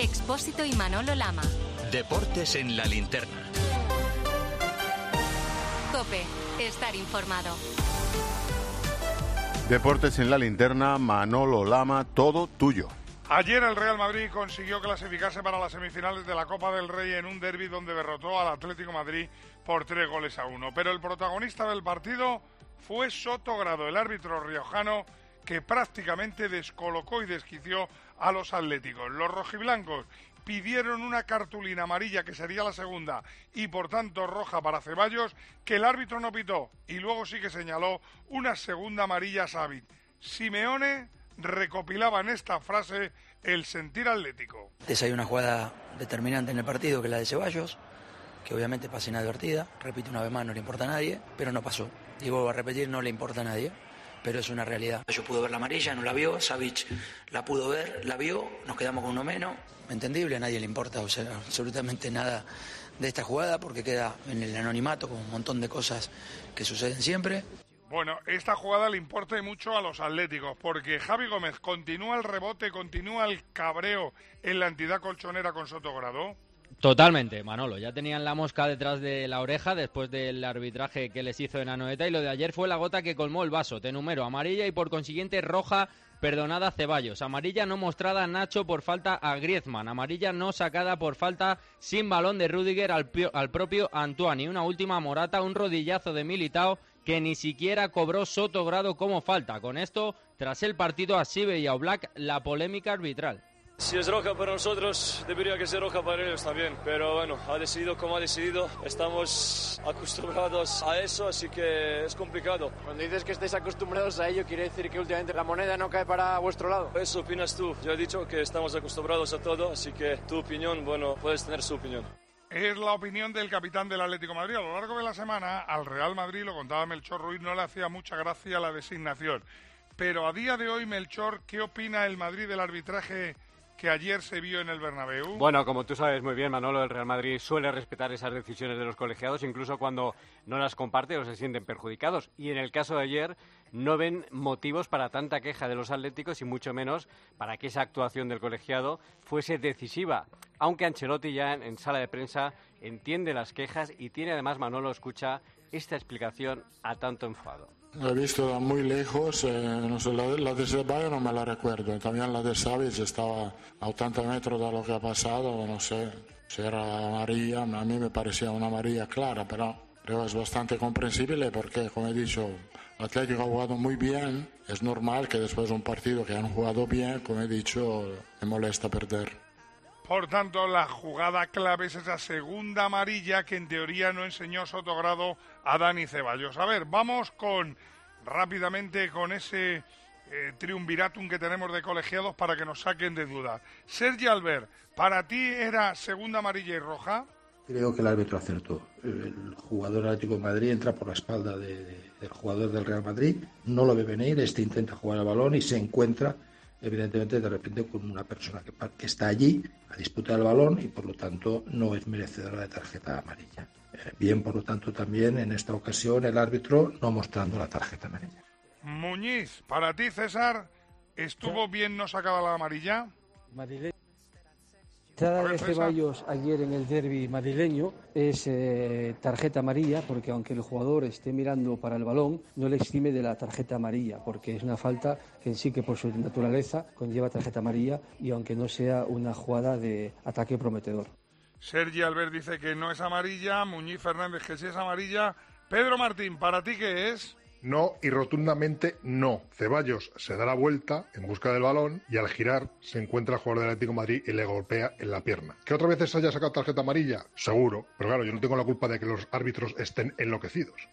Expósito y Manolo Lama. Deportes en la linterna. Cope, estar informado. Deportes en la linterna, Manolo Lama, todo tuyo. Ayer el Real Madrid consiguió clasificarse para las semifinales de la Copa del Rey en un derby donde derrotó al Atlético Madrid por tres goles a uno. Pero el protagonista del partido fue Soto Grado, el árbitro riojano que prácticamente descolocó y desquició a los atléticos. Los rojiblancos pidieron una cartulina amarilla que sería la segunda y por tanto roja para Ceballos que el árbitro no pitó y luego sí que señaló una segunda amarilla a Savit. Simeone recopilaba en esta frase el sentir atlético. Esa hay una jugada determinante en el partido que es la de Ceballos, que obviamente pasa inadvertida, repite una vez más, no le importa a nadie, pero no pasó. Y vuelvo a repetir, no le importa a nadie, pero es una realidad. Yo pude ver la amarilla, no la vio, Savic la pudo ver, la vio, nos quedamos con uno menos. Entendible, a nadie le importa absolutamente nada de esta jugada porque queda en el anonimato con un montón de cosas que suceden siempre. Bueno, esta jugada le importa mucho a los atléticos, porque Javi Gómez continúa el rebote, continúa el cabreo en la entidad colchonera con Sotogrado. Totalmente, Manolo. Ya tenían la mosca detrás de la oreja después del arbitraje que les hizo en Anoeta y lo de ayer fue la gota que colmó el vaso. Te número amarilla y por consiguiente roja perdonada a Ceballos. Amarilla no mostrada a Nacho por falta a Griezmann. Amarilla no sacada por falta sin balón de Rudiger al, al propio Antoine. Y una última morata, un rodillazo de Militao que ni siquiera cobró Soto Grado como falta. Con esto, tras el partido a Sibe y a Oblak, la polémica arbitral. Si es roja para nosotros, debería que ser roja para ellos también. Pero bueno, ha decidido como ha decidido. Estamos acostumbrados a eso, así que es complicado. Cuando dices que estáis acostumbrados a ello, quiere decir que últimamente la moneda no cae para vuestro lado. Eso opinas tú. Yo he dicho que estamos acostumbrados a todo, así que tu opinión, bueno, puedes tener su opinión. Es la opinión del capitán del Atlético de Madrid. A lo largo de la semana, al Real Madrid, lo contaba Melchor Ruiz, no le hacía mucha gracia la designación. Pero a día de hoy, Melchor, ¿qué opina el Madrid del arbitraje que ayer se vio en el Bernabéu? Bueno, como tú sabes muy bien, Manolo, el Real Madrid suele respetar esas decisiones de los colegiados, incluso cuando no las comparte o se sienten perjudicados. Y en el caso de ayer, no ven motivos para tanta queja de los atléticos y mucho menos para que esa actuación del colegiado fuese decisiva. Aunque Ancelotti ya en, sala de prensa entiende las quejas y tiene además, Manolo, escucha esta explicación a tanto enfado. Lo he visto muy lejos, eh, no sé, la, de Ceballos no me la recuerdo, también la de Savic estaba a 80 metros de lo que ha pasado, no sé si era amarilla, a mí me parecía una amarilla clara, pero creo es bastante comprensible porque, como he dicho, Atlético ha jugado muy bien, es normal que después de un partido que han jugado bien, como he dicho, me molesta perder. Por tanto, la jugada clave es esa segunda amarilla que en teoría no enseñó Sotogrado a Dani Ceballos. A ver, vamos con rápidamente con ese eh, triunviratum que tenemos de colegiados para que nos saquen de dudas. Sergi Albert, ¿para ti era segunda amarilla y roja? Creo que el árbitro acertó. El jugador Atlético de Madrid entra por la espalda del jugador del Real Madrid, no lo ve venir, este intenta jugar el balón y se encuentra evidentemente de repente con una persona que, que está allí a disputar el balón y por lo tanto no es merecedora de tarjeta amarilla. Eh, bien, por lo tanto, también en esta ocasión el árbitro no mostrando la tarjeta amarilla. Muñiz, para ti, César, ¿estuvo bien no sacada la amarilla? La de Ceballos ayer en el derby madrileño es eh, tarjeta amarilla porque aunque el jugador esté mirando para el balón, no le exime de la tarjeta amarilla porque es una falta que en sí que por su naturaleza conlleva tarjeta amarilla y aunque no sea una jugada de ataque prometedor. Sergi Albert dice que no es amarilla, Muñiz Fernández que sí es amarilla. Pedro Martín, ¿para ti qué es? No y rotundamente no. Ceballos se da la vuelta en busca del balón y al girar se encuentra el jugador del Atlético Madrid y le golpea en la pierna. ¿Que otra vez se haya sacado tarjeta amarilla? Seguro. Pero claro, yo no tengo la culpa de que los árbitros estén enloquecidos.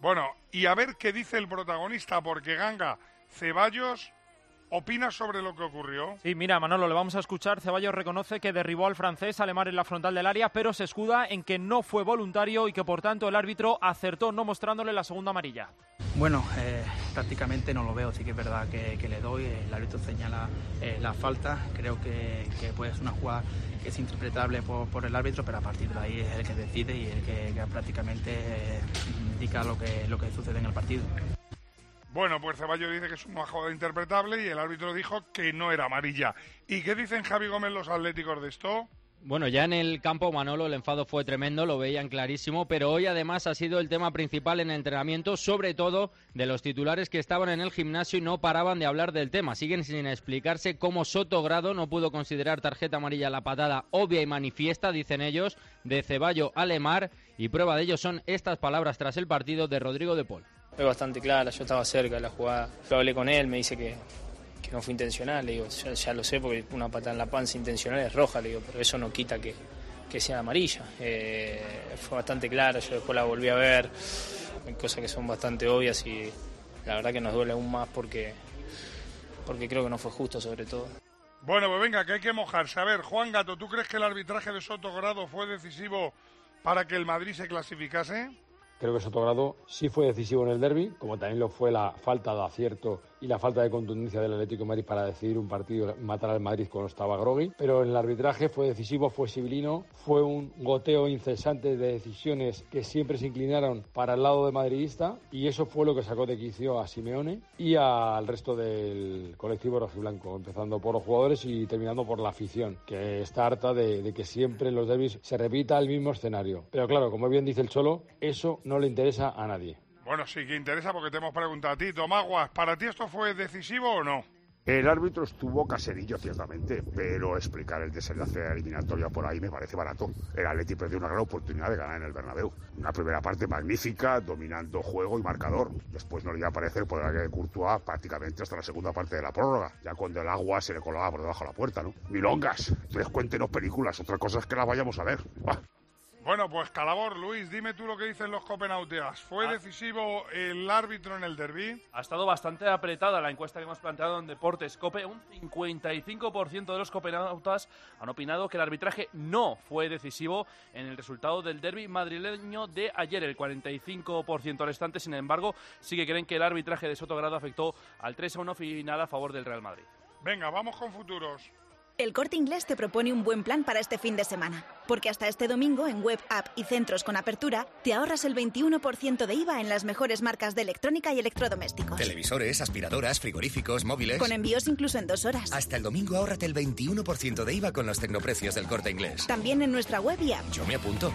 Bueno, y a ver qué dice el protagonista, porque Ganga, Ceballos ¿Opinas sobre lo que ocurrió? Sí, mira, Manolo, le vamos a escuchar. Ceballos reconoce que derribó al francés Alemán en la frontal del área, pero se escuda en que no fue voluntario y que por tanto el árbitro acertó no mostrándole la segunda amarilla. Bueno, eh, prácticamente no lo veo, sí que es verdad que, le doy. El árbitro señala eh, la falta. Creo que, que pues, es una jugada que es interpretable por, el árbitro, pero a partir de ahí es el que decide y el que, prácticamente eh, indica lo que, lo que sucede en el partido. Bueno, pues Ceballos dice que es una jugada interpretable y el árbitro dijo que no era amarilla. ¿Y qué dicen Javi Gómez los atléticos de esto? Bueno, ya en el campo Manolo el enfado fue tremendo, lo veían clarísimo, pero hoy además ha sido el tema principal en el entrenamiento, sobre todo de los titulares que estaban en el gimnasio y no paraban de hablar del tema. Siguen sin explicarse cómo Soto Grado no pudo considerar tarjeta amarilla la patada obvia y manifiesta, dicen ellos, de Ceballo a Lemar, y prueba de ello son estas palabras tras el partido de Rodrigo de Paul. Fue bastante clara, yo estaba cerca de la jugada. Yo hablé con él, me dice que, no fue intencional. Le digo, ya, ya, lo sé porque una patada en la panza intencional es roja, le digo, pero eso no quita que, que sea amarilla. Eh, fue bastante clara, yo después la volví a ver. Hay cosas que son bastante obvias y la verdad que nos duele aún más porque, porque creo que no fue justo sobre todo. Bueno, pues venga, que hay que mojarse. A ver, Juan Gato, ¿tú crees que el arbitraje de Soto Grado fue decisivo para que el Madrid se clasificase? Creo que Sotogrado sí fue decisivo en el derby, como también lo fue la falta de acierto y la falta de contundencia del Atlético Madrid para decidir un partido, matar al Madrid cuando estaba Grogui. Pero en el arbitraje fue decisivo, fue civilino, fue un goteo incesante de decisiones que siempre se inclinaron para el lado de madridista y eso fue lo que sacó de quicio a Simeone y al resto del colectivo rojiblanco, empezando por los jugadores y terminando por la afición, que está harta de, de que siempre en los derbis se repita el mismo escenario. Pero claro, como bien dice el Cholo, eso no le interesa a nadie. Bueno, sí que interesa porque te hemos preguntado a ti, Tomaguas, ¿para ti esto fue decisivo o no? El árbitro estuvo caserillo, ciertamente, pero explicar el desenlace de la eliminatoria por ahí me parece barato. El Atleti perdió una gran oportunidad de ganar en el Bernabéu. Una primera parte magnífica, dominando juego y marcador. Después no le iba a aparecer por el área de Courtois prácticamente hasta la segunda parte de la prórroga, ya cuando el agua se le colaba por debajo de la puerta, ¿no? Milongas, entonces cuéntenos películas, otra cosa es que las vayamos a ver. Bah. Bueno, pues Calabor, Luis, dime tú lo que dicen los copenauteas. ¿Fue Ah. decisivo el árbitro en el derby? Ha estado bastante apretada la encuesta que hemos planteado en Deportes Cope. Un 55% de los copenautas han opinado que el arbitraje no fue decisivo en el resultado del derby madrileño de ayer. El 45% restante, sin embargo, sí que creen que el arbitraje de Sotogrado afectó al 3-1 final a favor del Real Madrid. Venga, vamos con futuros. El Corte Inglés te propone un buen plan para este fin de semana, porque hasta este domingo en web, app y centros con apertura te ahorras el 21% de IVA en las mejores marcas de electrónica y electrodomésticos. Televisores, aspiradoras, frigoríficos, móviles. Con envíos incluso en dos horas. Hasta el domingo ahórrate el 21% de IVA con los tecnoprecios del Corte Inglés. También en nuestra web y app. Yo me apunto.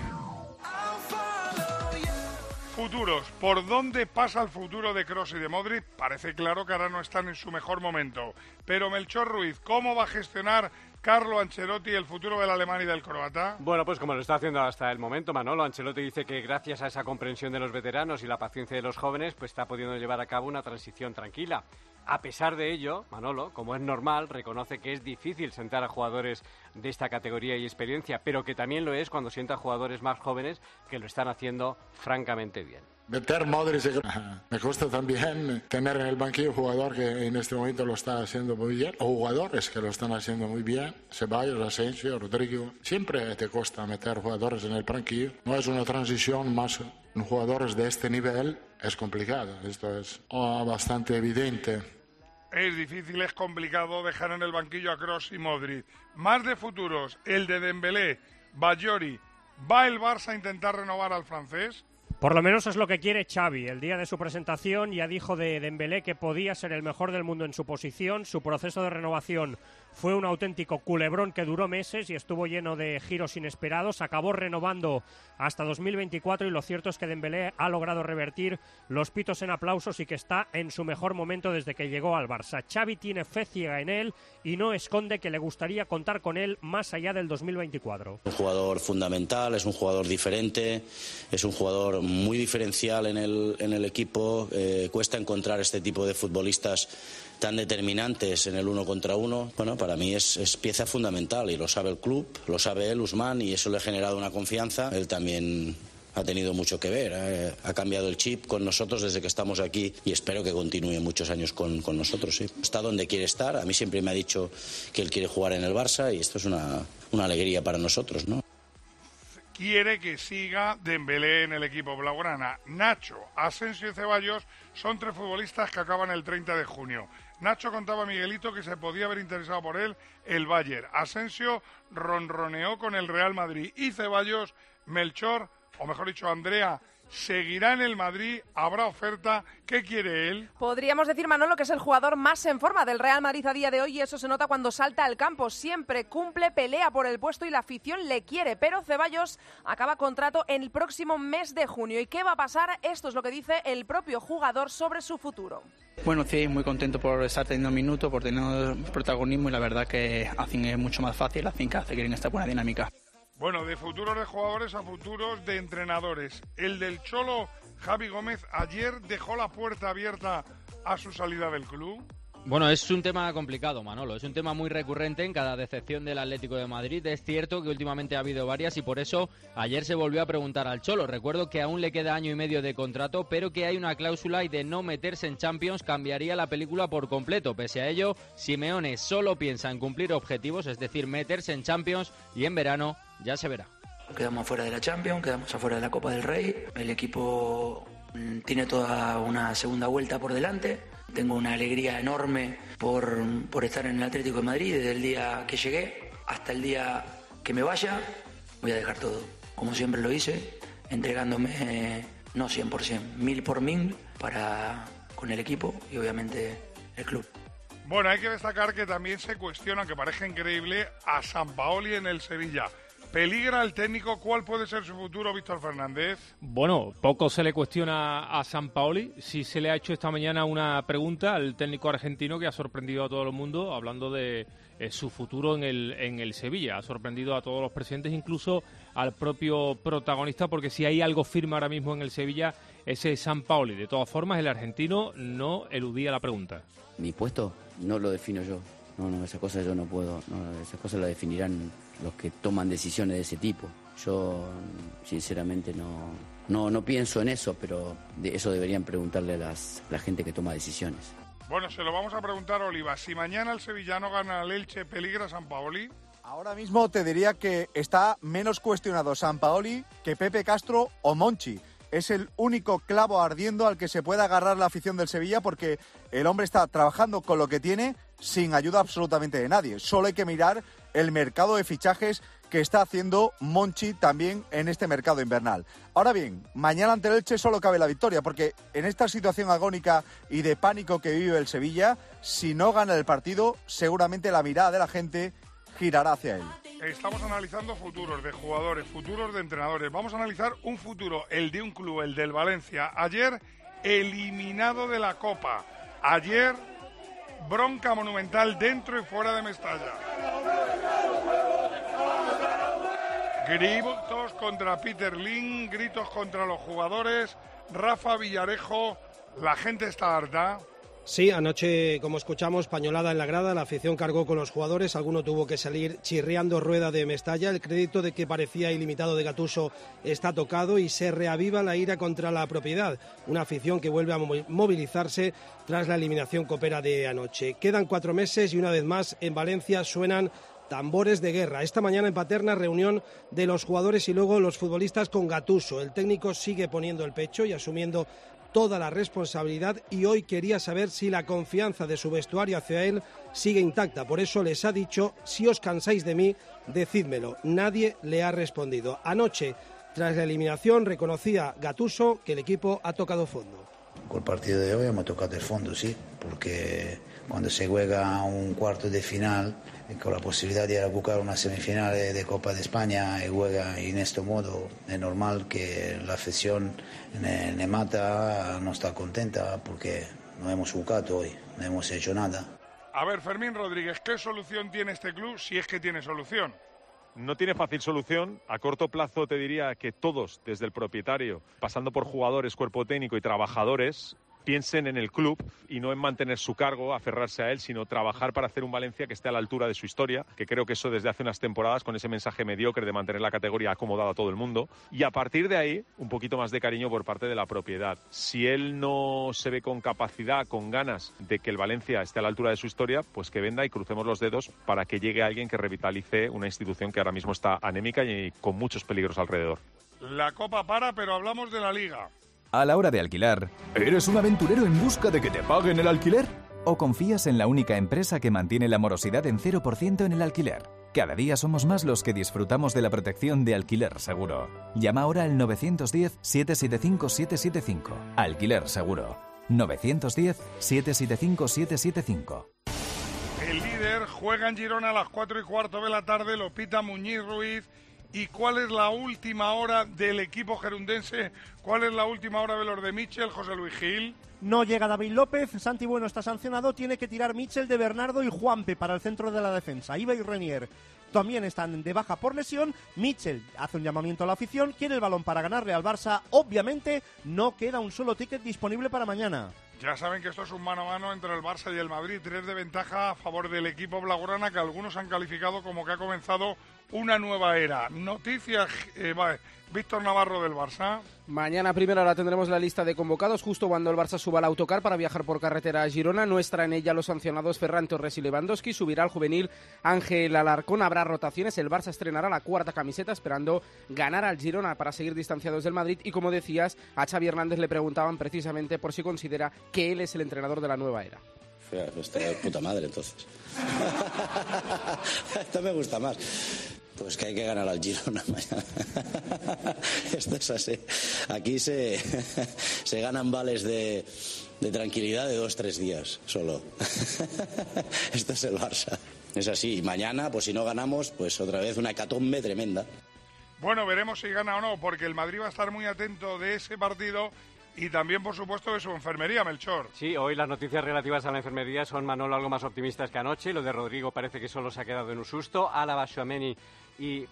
Futuros. ¿Por dónde pasa el futuro de Cross y de Modric? Parece claro que ahora no están en su mejor momento. Pero Melchor Ruiz, ¿cómo va a gestionar Carlo Ancelotti el futuro del alemán y del croata? Bueno, pues como lo está haciendo hasta el momento, Manolo, Ancelotti dice que gracias a esa comprensión de los veteranos y la paciencia de los jóvenes, pues está pudiendo llevar a cabo una transición tranquila. A pesar de ello, Manolo, como es normal, reconoce que es difícil sentar a jugadores de esta categoría y experiencia, pero que también lo es cuando sienta a jugadores más jóvenes que lo están haciendo francamente bien. Meter Modric, me cuesta también tener en el banquillo un jugador que en este momento lo está haciendo muy bien, o jugadores que lo están haciendo muy bien, Ceballos, Asensio, Rodrigo. Siempre te cuesta meter jugadores en el banquillo. No es una transición más jugadores de este nivel, es complicado. Esto es oh, bastante evidente. Es difícil, es complicado dejar en el banquillo a Cross y Modric. Más de futuros, el de Dembélé, Bayori. ¿Va el Barça a intentar renovar al francés? Por lo menos es lo que quiere Xavi. El día de su presentación ya dijo de Dembélé que podía ser el mejor del mundo en su posición. Su proceso de renovación fue un auténtico culebrón que duró meses y estuvo lleno de giros inesperados. Acabó renovando hasta 2024 y lo cierto es que Dembélé ha logrado revertir los pitos en aplausos y que está en su mejor momento desde que llegó al Barça. Xavi tiene fe ciega en él y no esconde que le gustaría contar con él más allá del 2024. Un jugador fundamental, es un jugador diferente, es un jugador muy diferencial en el, equipo. Eh, cuesta encontrar este tipo de futbolistas tan determinantes en el uno contra uno. Bueno, para mí es, es, pieza fundamental y lo sabe el club, lo sabe él, Usman, y eso le ha generado una confianza. Él también ha tenido mucho que ver. ¿eh? Ha cambiado el chip con nosotros desde que estamos aquí y espero que continúe muchos años con, con, nosotros. ¿sí? Está donde quiere estar. A mí siempre me ha dicho que él quiere jugar en el Barça y esto es una, una alegría para nosotros, ¿no? quiere que siga Dembélé en el equipo blaugrana. Nacho, Asensio y Ceballos son tres futbolistas que acaban el 30 de junio. Nacho contaba a Miguelito que se podía haber interesado por él el Bayern. Asensio ronroneó con el Real Madrid y Ceballos, Melchor, o mejor dicho, Andrea, seguirá en el Madrid, habrá oferta. ¿Qué quiere él? Podríamos decir, Manolo, que es el jugador más en forma del Real Madrid a día de hoy y eso se nota cuando salta al campo. Siempre cumple, pelea por el puesto y la afición le quiere. Pero Ceballos acaba contrato en el próximo mes de junio. ¿Y qué va a pasar? Esto es lo que dice el propio jugador sobre su futuro. Bueno, sí, muy contento por estar teniendo minutos, por tener protagonismo y la verdad que hacen es mucho más fácil, hacen que seguir en esta buena dinámica. Bueno, de futuros de jugadores a futuros de entrenadores. El del Cholo, Javi Gómez, ayer dejó la puerta abierta a su salida del club. Bueno, es un tema complicado, Manolo. Es un tema muy recurrente en cada decepción del Atlético de Madrid. Es cierto que últimamente ha habido varias y por eso ayer se volvió a preguntar al Cholo. Recuerdo que aún le queda año y medio de contrato, pero que hay una cláusula y de no meterse en Champions cambiaría la película por completo. Pese a ello, Simeone solo piensa en cumplir objetivos, es decir, meterse en Champions y en verano ya se verá. Quedamos fuera de la Champions, quedamos afuera de la Copa del Rey. El equipo mm, tiene toda una segunda vuelta por delante. Tengo una alegría enorme por, por estar en el Atlético de Madrid desde el día que llegué hasta el día que me vaya. Voy a dejar todo, como siempre lo hice, entregándome eh, no 100%, mil por mil para con el equipo y obviamente el club. Bueno, hay que destacar que también se cuestiona, que parece increíble, a San Paoli en el Sevilla. ¿Peligra el técnico? ¿Cuál puede ser su futuro, Víctor Fernández? Bueno, poco se le cuestiona a San Paoli. Sí se le ha hecho esta mañana una pregunta al técnico argentino que ha sorprendido a todo el mundo hablando de eh, su futuro en el, en el Sevilla. Ha sorprendido a todos los presentes, incluso al propio protagonista, porque si hay algo firme ahora mismo en el Sevilla, ese es San Paoli. De todas formas, el argentino no eludía la pregunta. Mi puesto no lo defino yo. No, no, esas cosas yo no puedo. No, esas cosas las definirán los que toman decisiones de ese tipo. Yo, sinceramente, no, no, no pienso en eso, pero de eso deberían preguntarle a las, la gente que toma decisiones. Bueno, se lo vamos a preguntar a Oliva. Si mañana el sevillano gana el Elche, ¿peligra San Paoli? Ahora mismo te diría que está menos cuestionado San Paoli que Pepe Castro o Monchi. Es el único clavo ardiendo al que se puede agarrar la afición del Sevilla porque el hombre está trabajando con lo que tiene sin ayuda absolutamente de nadie. Solo hay que mirar el mercado de fichajes que está haciendo Monchi también en este mercado invernal. Ahora bien, mañana ante el Elche solo cabe la victoria, porque en esta situación agónica y de pánico que vive el Sevilla, si no gana el partido, seguramente la mirada de la gente girará hacia él. Estamos analizando futuros de jugadores, futuros de entrenadores. Vamos a analizar un futuro, el de un club, el del Valencia. Ayer eliminado de la Copa. Ayer bronca monumental dentro y fuera de Mestalla. Gritos contra Peter Lin, gritos contra los jugadores. Rafa Villarejo, la gente está harta. Sí, anoche, como escuchamos, pañolada en la grada, la afición cargó con los jugadores, alguno tuvo que salir chirriando rueda de Mestalla, el crédito de que parecía ilimitado de Gatuso está tocado y se reaviva la ira contra la propiedad, una afición que vuelve a movilizarse tras la eliminación copera de anoche. Quedan cuatro meses y una vez más en Valencia suenan tambores de guerra. Esta mañana en Paterna reunión de los jugadores y luego los futbolistas con Gatuso. El técnico sigue poniendo el pecho y asumiendo toda la responsabilidad y hoy quería saber si la confianza de su vestuario hacia él sigue intacta. Por eso les ha dicho, si os cansáis de mí, decídmelo. Nadie le ha respondido. Anoche, tras la eliminación, reconocía Gatuso que el equipo ha tocado fondo. Con el partido de hoy hemos tocado el fondo, sí, porque cuando se juega un cuarto de final con la posibilidad de ir a buscar una semifinal de Copa de España y juega en este modo, es normal que la afición en mata no está contenta porque no hemos buscado hoy, no hemos hecho nada. A ver, Fermín Rodríguez, ¿qué solución tiene este club si es que tiene solución? No tiene fácil solución. A corto plazo te diría que todos, desde el propietario, pasando por jugadores, cuerpo técnico y trabajadores, piensen en el club y no en mantener su cargo, aferrarse a él, sino trabajar para hacer un Valencia que esté a la altura de su historia, que creo que eso desde hace unas temporadas, con ese mensaje mediocre de mantener la categoría acomodada a todo el mundo. Y a partir de ahí, un poquito más de cariño por parte de la propiedad. Si él no se ve con capacidad, con ganas de que el Valencia esté a la altura de su historia, pues que venda y crucemos los dedos para que llegue alguien que revitalice una institución que ahora mismo está anémica y con muchos peligros alrededor. La copa para, pero hablamos de la liga. A la hora de alquilar, ¿eres un aventurero en busca de que te paguen el alquiler? ¿O confías en la única empresa que mantiene la morosidad en 0% en el alquiler? Cada día somos más los que disfrutamos de la protección de Alquiler Seguro. Llama ahora al 910-775-775. Alquiler Seguro. 910-775-775. El líder juega en Girona a las 4 y cuarto de la tarde, lo pita Muñiz Ruiz. ¿Y cuál es la última hora del equipo gerundense? ¿Cuál es la última hora de los de Michel, José Luis Gil? No llega David López, Santi Bueno está sancionado, tiene que tirar Michel de Bernardo y Juanpe para el centro de la defensa. Iba y Renier también están de baja por lesión. Michel hace un llamamiento a la afición, quiere el balón para ganarle al Barça. Obviamente no queda un solo ticket disponible para mañana. Ya saben que esto es un mano a mano entre el Barça y el Madrid, tres de ventaja a favor del equipo blaugrana que algunos han calificado como que ha comenzado una nueva era. Noticias, eh, Víctor Navarro del Barça. Mañana primera hora tendremos la lista de convocados justo cuando el Barça suba al autocar para viajar por carretera a Girona. No estará en ella los sancionados Ferran Torres y Lewandowski. Subirá el juvenil Ángel Alarcón. Habrá rotaciones. El Barça estrenará la cuarta camiseta esperando ganar al Girona para seguir distanciados del Madrid. Y como decías, a Xavi Hernández le preguntaban precisamente por si considera que él es el entrenador de la nueva era. Está de puta madre entonces. Esto me gusta más. Pues que hay que ganar al Girona mañana. Esto es así. Aquí se, se ganan vales de, de tranquilidad de dos, tres días solo. Esto es el Barça. Es así. Y mañana, pues si no ganamos, pues otra vez una hecatombe tremenda. Bueno, veremos si gana o no, porque el Madrid va a estar muy atento de ese partido y también, por supuesto, de su enfermería, Melchor. Sí, hoy las noticias relativas a la enfermería son, Manolo, algo más optimistas que anoche. Lo de Rodrigo parece que solo se ha quedado en un susto. Álava, Schuameni y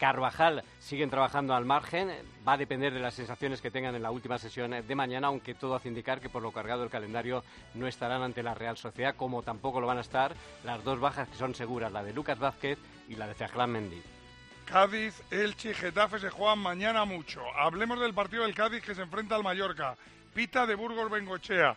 Carvajal siguen trabajando al margen. Va a depender de las sensaciones que tengan en la última sesión de mañana, aunque todo hace indicar que por lo cargado del calendario no estarán ante la Real Sociedad, como tampoco lo van a estar las dos bajas que son seguras, la de Lucas Vázquez y la de Ferland Mendy. Cádiz, Elche y Getafe se juegan mañana mucho. Hablemos del partido del Cádiz que se enfrenta al Mallorca. Pita de Burgos Bengochea.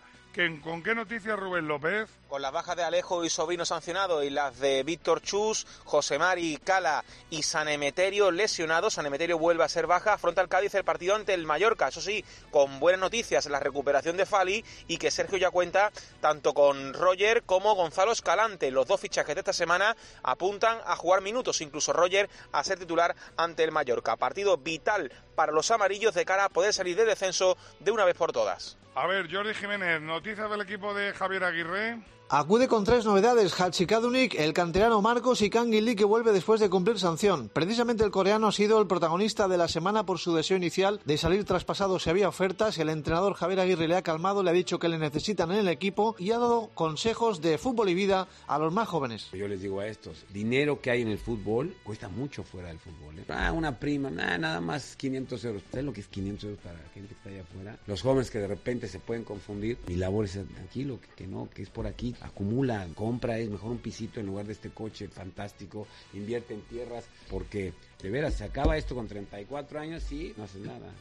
¿Con qué noticias Rubén López? Con las bajas de Alejo y Sobrino sancionado y las de Víctor Chus, José Mari Cala y San Emeterio lesionados. San Emeterio vuelve a ser baja. Afronta el Cádiz el partido ante el Mallorca. Eso sí, con buenas noticias, la recuperación de Fali y que Sergio ya cuenta tanto con Roger como Gonzalo Escalante. Los dos fichajes de esta semana apuntan a jugar minutos, incluso Roger a ser titular ante el Mallorca. Partido vital para los amarillos de cara a poder salir de descenso de una vez por todas. A ver, Jordi Jiménez, noticias del equipo de Javier Aguirre. Acude con tres novedades, Hachikadunik, el canterano Marcos y Kang Lee que vuelve después de cumplir sanción. Precisamente el coreano ha sido el protagonista de la semana por su deseo inicial de salir traspasado si había ofertas. El entrenador Javier Aguirre le ha calmado, le ha dicho que le necesitan en el equipo y ha dado consejos de fútbol y vida a los más jóvenes. Yo les digo a estos, dinero que hay en el fútbol cuesta mucho fuera del fútbol. ¿eh? Ah, una prima, nada más 500 euros. ¿Sabes lo que es 500 euros para la gente que está allá afuera? Los jóvenes que de repente se pueden confundir. Mi labor es tranquilo, que, que no, que es por aquí acumula, compra, es mejor un pisito en lugar de este coche fantástico, invierte en tierras, porque de veras, se acaba esto con 34 años y no haces nada.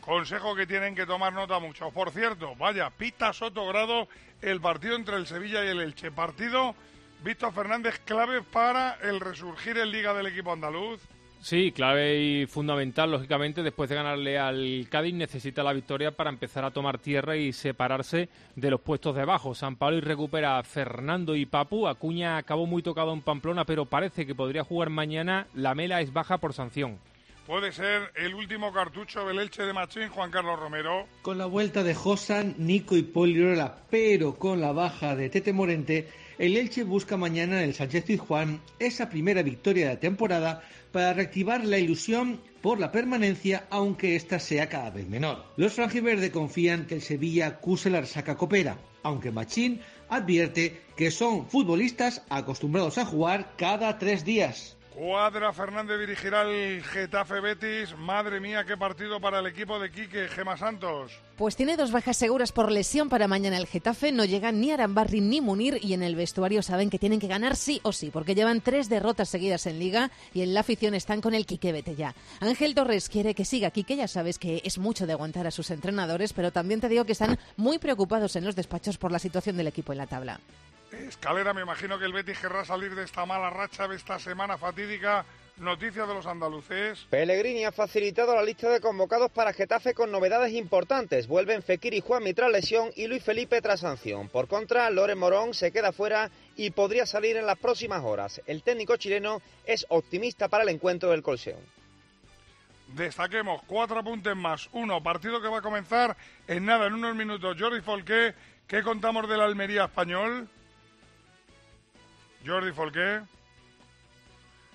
Consejo que tienen que tomar nota mucho. Por cierto, vaya, pita Soto Grado el partido entre el Sevilla y el Elche. Partido, Víctor Fernández, clave para el resurgir en Liga del equipo andaluz. Sí, clave y fundamental, lógicamente, después de ganarle al Cádiz necesita la victoria para empezar a tomar tierra y separarse de los puestos de abajo. San Pablo recupera a Fernando y Papu. Acuña acabó muy tocado en Pamplona, pero parece que podría jugar mañana. La Mela es baja por sanción. Puede ser el último cartucho del Elche de Machín, Juan Carlos Romero. Con la vuelta de Josan, Nico y Polirola, pero con la baja de Tete Morente, el Elche busca mañana en el Sánchez Pizjuán esa primera victoria de la temporada para reactivar la ilusión por la permanencia, aunque ésta sea cada vez menor. Los franjiverde confían que el Sevilla acuse la resaca copera, aunque Machín advierte que son futbolistas acostumbrados a jugar cada tres días. Cuadra Fernández dirigirá el Getafe Betis. Madre mía, qué partido para el equipo de Quique Gema Santos. Pues tiene dos bajas seguras por lesión para mañana el Getafe. No llegan ni Arambarri ni Munir y en el vestuario saben que tienen que ganar sí o sí, porque llevan tres derrotas seguidas en Liga y en la afición están con el Quique Vete ya. Ángel Torres quiere que siga Quique, ya sabes que es mucho de aguantar a sus entrenadores, pero también te digo que están muy preocupados en los despachos por la situación del equipo en la tabla. Escalera, me imagino que el Betis querrá salir de esta mala racha, de esta semana fatídica Noticias de los andaluces. Pellegrini ha facilitado la lista de convocados para Getafe con novedades importantes. Vuelven Fekir y Juan tras lesión y Luis Felipe tras sanción. Por contra, Loren Morón se queda fuera y podría salir en las próximas horas. El técnico chileno es optimista para el encuentro del Colseón. Destaquemos cuatro apuntes más. Uno, partido que va a comenzar en nada, en unos minutos. Jordi Folqué, ¿qué contamos del Almería español? Jordi Folqué.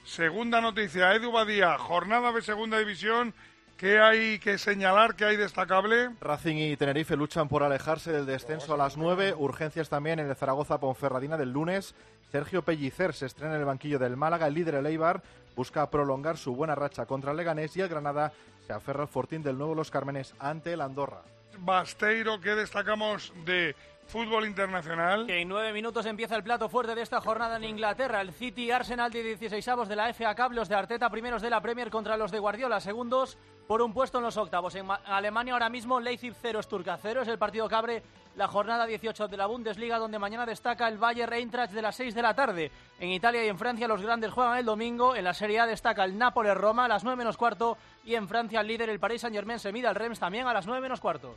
Segunda noticia, Edu Badía, jornada de segunda división. ¿Qué hay que señalar? ¿Qué hay destacable? Racing y Tenerife luchan por alejarse del descenso a las 9. Urgencias también en el Zaragoza Ponferradina del lunes. Sergio Pellicer se estrena en el banquillo del Málaga. El líder, el Eibar, busca prolongar su buena racha contra el Leganés y el Granada se aferra al fortín del nuevo Los Cármenes ante el Andorra. Basteiro, ¿qué destacamos de Fútbol internacional. En nueve minutos empieza el plato fuerte de esta jornada en Inglaterra. El City Arsenal de 16 avos de la FA Cup, los de Arteta primeros de la Premier contra los de Guardiola, segundos por un puesto en los octavos. En Alemania ahora mismo Leipzig 0, Sturka 0. Es el partido que abre la jornada 18 de la Bundesliga, donde mañana destaca el Bayern Eintracht de las 6 de la tarde. En Italia y en Francia los grandes juegan el domingo. En la Serie A destaca el Nápoles Roma a las 9 menos cuarto. Y en Francia el líder, el Paris Saint Germain, se mide al Reims también a las 9 menos cuarto.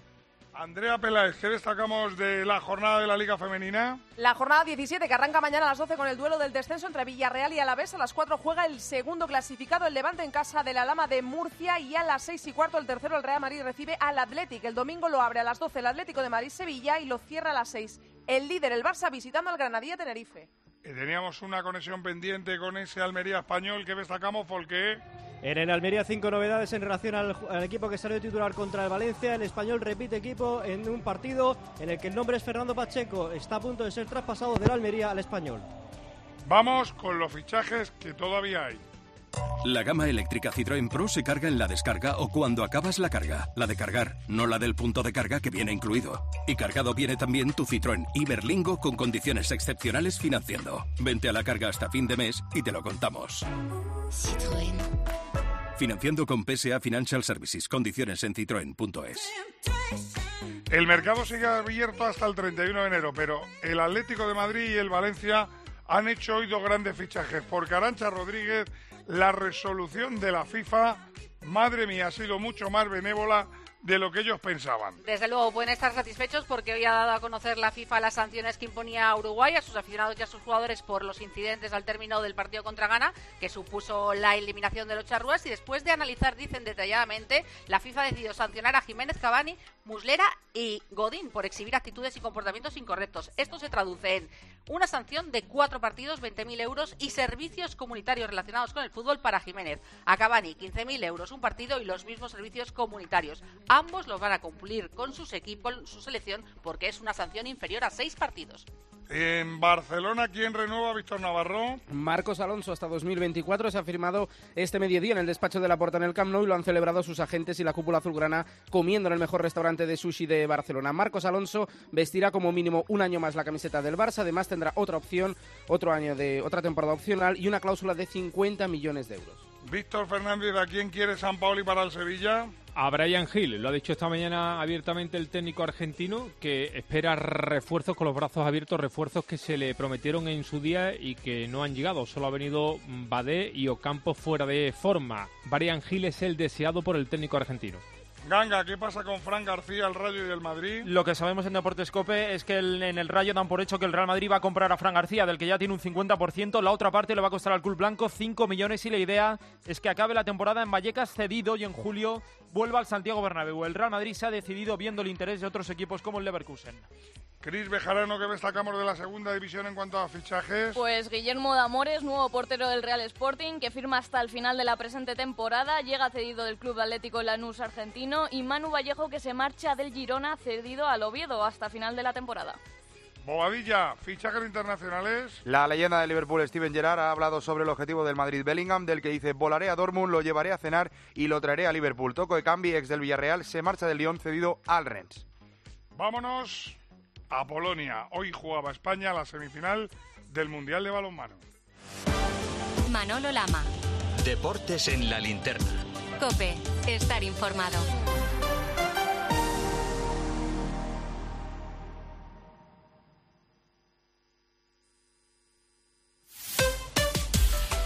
Andrea Peláez, ¿qué destacamos de la jornada de la Liga Femenina? La jornada 17 que arranca mañana a las 12 con el duelo del descenso entre Villarreal y Alavés. A las 4 juega el segundo clasificado, el Levante en casa de la Lama de Murcia. Y a las 6 y cuarto el tercero, el Real Madrid, recibe al Atlético. El domingo lo abre a las 12 el Atlético de Madrid-Sevilla y lo cierra a las 6 el líder, el Barça, visitando al Granadilla Tenerife. Eh, teníamos una conexión pendiente con ese Almería español que destacamos porque... En el Almería cinco novedades en relación al, equipo que salió titular contra el Valencia. El español repite equipo en un partido en el que el nombre es Fernando Pacheco. Está a punto de ser traspasado del Almería al español. Vamos con los fichajes que todavía hay. La gama eléctrica Citroën Pro se carga en la descarga o cuando acabas la carga. La de cargar, no la del punto de carga que viene incluido. Y cargado viene también tu Citroën Iberlingo con condiciones excepcionales financiando. Vente a la carga hasta fin de mes y te lo contamos. Citroën. Financiando con PSA Financial Services. Condiciones en citroen.es. El mercado sigue abierto hasta el 31 de enero, pero el Atlético de Madrid y el Valencia han hecho hoy dos grandes fichajes. Por Carancha Rodríguez, la resolución de la FIFA, madre mía, ha sido mucho más benévola de lo que ellos pensaban. Desde luego pueden estar satisfechos porque hoy ha dado a conocer la FIFA las sanciones que imponía a Uruguay, a sus aficionados y a sus jugadores por los incidentes al término del partido contra Ghana, que supuso la eliminación de los charrúas. Y después de analizar, dicen detalladamente, la FIFA ha decidido sancionar a Jiménez Cavani, Muslera y Godín por exhibir actitudes y comportamientos incorrectos. Esto se traduce en una sanción de cuatro partidos, 20.000 euros y servicios comunitarios relacionados con el fútbol para Jiménez. A Cavani, 15.000 euros un partido y los mismos servicios comunitarios. Ambos los van a cumplir con sus equipos, su selección, porque es una sanción inferior a seis partidos. En Barcelona, ¿quién renueva Víctor Navarro? Marcos Alonso hasta 2024 se ha firmado este mediodía en el despacho de la Porta en el Camp Nou y lo han celebrado sus agentes y la cúpula azulgrana comiendo en el mejor restaurante de sushi de Barcelona. Marcos Alonso vestirá como mínimo un año más la camiseta del Barça, además tendrá otra opción, otro año de otra temporada opcional y una cláusula de 50 millones de euros. Víctor Fernández, ¿a quién quiere San Paoli para el Sevilla? A Brian Hill, lo ha dicho esta mañana abiertamente el técnico argentino, que espera refuerzos con los brazos abiertos, refuerzos que se le prometieron en su día y que no han llegado. Solo ha venido Badé y Ocampo fuera de forma. Brian Hill es el deseado por el técnico argentino. Ganga, ¿qué pasa con Fran García, el Rayo y el Madrid? Lo que sabemos en Deportes Cope es que en el Rayo dan por hecho que el Real Madrid va a comprar a Fran García, del que ya tiene un 50%. La otra parte le va a costar al Club Blanco 5 millones y la idea es que acabe la temporada en Vallecas cedido y en julio vuelva al Santiago Bernabéu. El Real Madrid se ha decidido viendo el interés de otros equipos como el Leverkusen. Cris Bejarano, que destacamos de la segunda división en cuanto a fichajes? Pues Guillermo Damores, nuevo portero del Real Sporting, que firma hasta el final de la presente temporada, llega cedido del Club Atlético Lanús argentino, y Manu Vallejo, que se marcha del Girona, cedido al Oviedo hasta final de la temporada. Bobadilla, fichajes internacionales. La leyenda de Liverpool, Steven Gerrard, ha hablado sobre el objetivo del Madrid Bellingham, del que dice volaré a Dortmund, lo llevaré a cenar y lo traeré a Liverpool. Toco de Cambi, ex del Villarreal, se marcha del Lyon cedido al Rennes. Vámonos a Polonia. Hoy jugaba España la semifinal del Mundial de Balonmano. Manolo Lama. Deportes en la linterna. Cope, estar informado.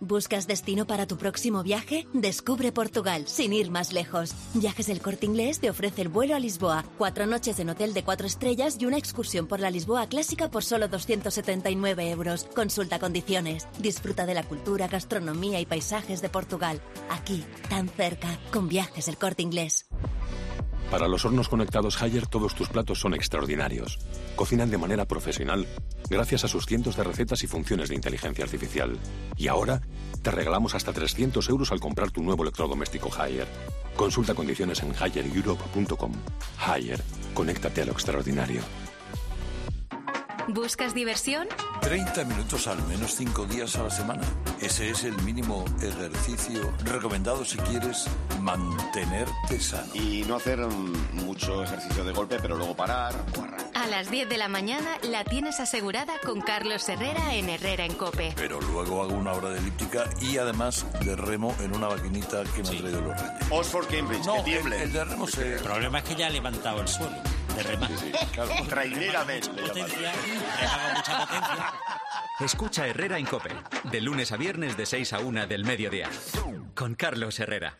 ¿Buscas destino para tu próximo viaje? Descubre Portugal, sin ir más lejos. Viajes del Corte Inglés te ofrece el vuelo a Lisboa, cuatro noches en hotel de cuatro estrellas y una excursión por la Lisboa clásica por solo 279 euros. Consulta condiciones. Disfruta de la cultura, gastronomía y paisajes de Portugal. Aquí, tan cerca, con Viajes del Corte Inglés. Para los hornos conectados Haier todos tus platos son extraordinarios. Cocinan de manera profesional gracias a sus cientos de recetas y funciones de inteligencia artificial. Y ahora te regalamos hasta 300 euros al comprar tu nuevo electrodoméstico Haier. Consulta condiciones en highereurope.com. Haier, conéctate a lo extraordinario. ¿Buscas diversión? 30 minutos al menos 5 días a la semana. Ese es el mínimo ejercicio recomendado si quieres mantenerte sano. Y no hacer mucho ejercicio de golpe, pero luego parar o arrancar. A las 10 de la mañana la tienes asegurada con Carlos Herrera en Herrera en Cope. Pero luego hago una hora de elíptica y además de remo en una maquinita que me ha traído los reyes. Oxford Cambridge, No, que tiemble. el- el de remo se- El problema es que ya ha levantado el suelo de. Potencia, mucha potencia. Escucha Herrera en Cope. De lunes a viernes de 6 a 1 del mediodía. Con Carlos Herrera.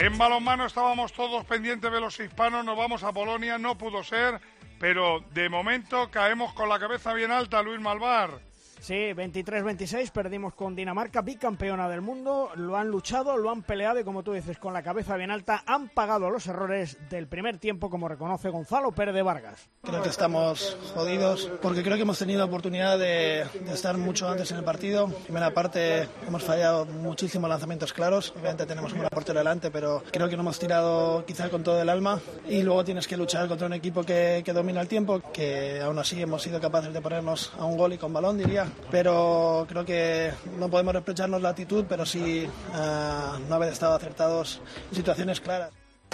En balonmano estábamos todos pendientes de los hispanos, nos vamos a Polonia, no pudo ser, pero de momento caemos con la cabeza bien alta, Luis Malvar. Sí, 23-26, perdimos con Dinamarca, bicampeona del mundo. Lo han luchado, lo han peleado y, como tú dices, con la cabeza bien alta, han pagado los errores del primer tiempo, como reconoce Gonzalo Pérez de Vargas. Creo que estamos jodidos porque creo que hemos tenido oportunidad de, estar mucho antes en el partido. Primera parte hemos fallado muchísimos lanzamientos claros. Obviamente tenemos un portero delante, pero creo que no hemos tirado quizá con todo el alma. Y luego tienes que luchar contra un equipo que, que domina el tiempo, que aún así hemos sido capaces de ponernos a un gol y con balón, diría. Pero creo que no podemos reprocharnos la actitud, pero sí ah, no haber estado acertados en situaciones claras.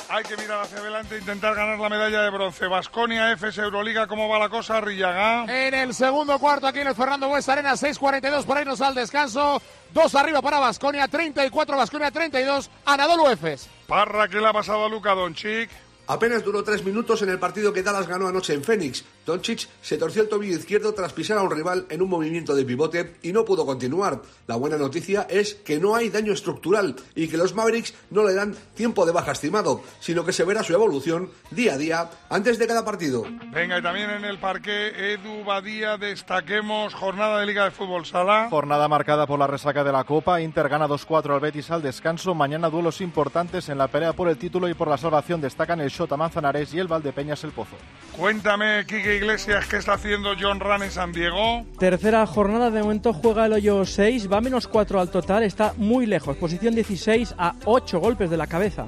Hay que mirar hacia adelante e intentar ganar la medalla de bronce. Vasconia, FS Euroliga, ¿cómo va la cosa? Rillaga. En el segundo cuarto, aquí en el Fernando Bues Arena, 6.42, por ahí nos al descanso. Dos arriba para Vasconia, 34, Vasconia 32, Anadolu Efes. Parra, ¿qué le ha pasado a Luka Doncic? Apenas duró tres minutos en el partido que Dallas ganó anoche en Phoenix. Doncic se torció el tobillo izquierdo tras pisar a un rival en un movimiento de pivote y no pudo continuar. La buena noticia es que no hay daño estructural y que los Mavericks no le dan tiempo de baja estimado, sino que se verá su evolución día a día antes de cada partido. Venga, y también en el parque, Edu Badía, destaquemos jornada de Liga de Fútbol Sala. Jornada marcada por la resaca de la Copa. Inter gana 2-4 al Betis al descanso. Mañana duelos importantes en la pelea por el título y por la salvación. Destacan el Shota Manzanares y el Valdepeñas el Pozo. Cuéntame, Iglesias, ¿qué está haciendo John Ran en San Diego? Tercera jornada, de momento juega el hoyo 6, va a menos 4 al total, está muy lejos, posición 16 a 8 golpes de la cabeza.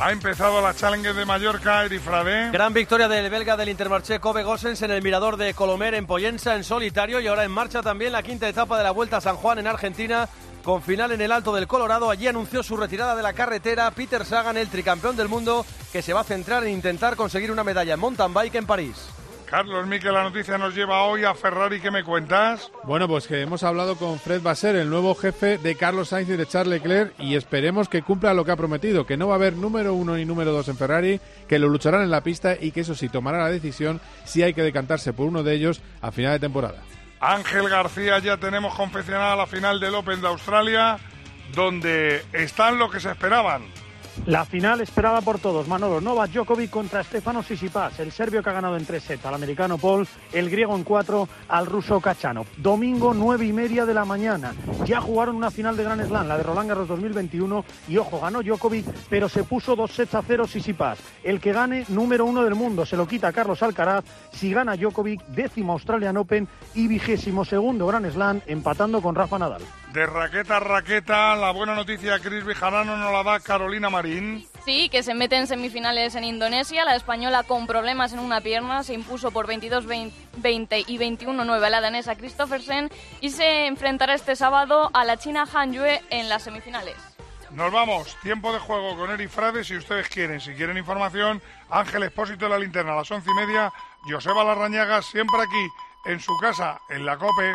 Ha empezado la Challenger de Mallorca, Erifrade. Gran victoria del belga del Intermarché Kobe Gossens en el mirador de Colomer en Poyensa en solitario y ahora en marcha también la quinta etapa de la Vuelta a San Juan en Argentina con final en el Alto del Colorado. Allí anunció su retirada de la carretera Peter Sagan, el tricampeón del mundo, que se va a centrar en intentar conseguir una medalla en mountain bike en París. Carlos Miquel, la noticia nos lleva hoy a Ferrari. ¿Qué me cuentas? Bueno, pues que hemos hablado con Fred Basser, el nuevo jefe de Carlos Sainz y de Charles Leclerc, y esperemos que cumpla lo que ha prometido, que no va a haber número uno ni número dos en Ferrari, que lo lucharán en la pista y que eso sí tomará la decisión si hay que decantarse por uno de ellos a final de temporada. Ángel García, ya tenemos confeccionada la final del Open de Australia, donde están lo que se esperaban. La final esperada por todos, Manolo Novak Djokovic contra Stefano Tsitsipas, el serbio que ha ganado en tres sets al americano Paul, el griego en cuatro al ruso Kachanov. Domingo nueve y media de la mañana. Ya jugaron una final de Grand Slam, la de Roland Garros 2021 y ojo, ganó Djokovic, pero se puso dos sets a cero Tsitsipas. El que gane número uno del mundo se lo quita Carlos Alcaraz. Si gana Djokovic, décimo Australian Open y vigésimo segundo Grand Slam, empatando con Rafa Nadal. De raqueta a raqueta, la buena noticia Cris Vijarano nos la da Carolina Marín. Sí, que se mete en semifinales en Indonesia. La española con problemas en una pierna se impuso por 22-20 y 21-9 a la danesa Christophersen y se enfrentará este sábado a la china Han Yue en las semifinales. Nos vamos, tiempo de juego con Eri Frade si ustedes quieren. Si quieren información, Ángel Expósito de la linterna a las once y media, Joseba Larrañaga siempre aquí, en su casa, en la COPE.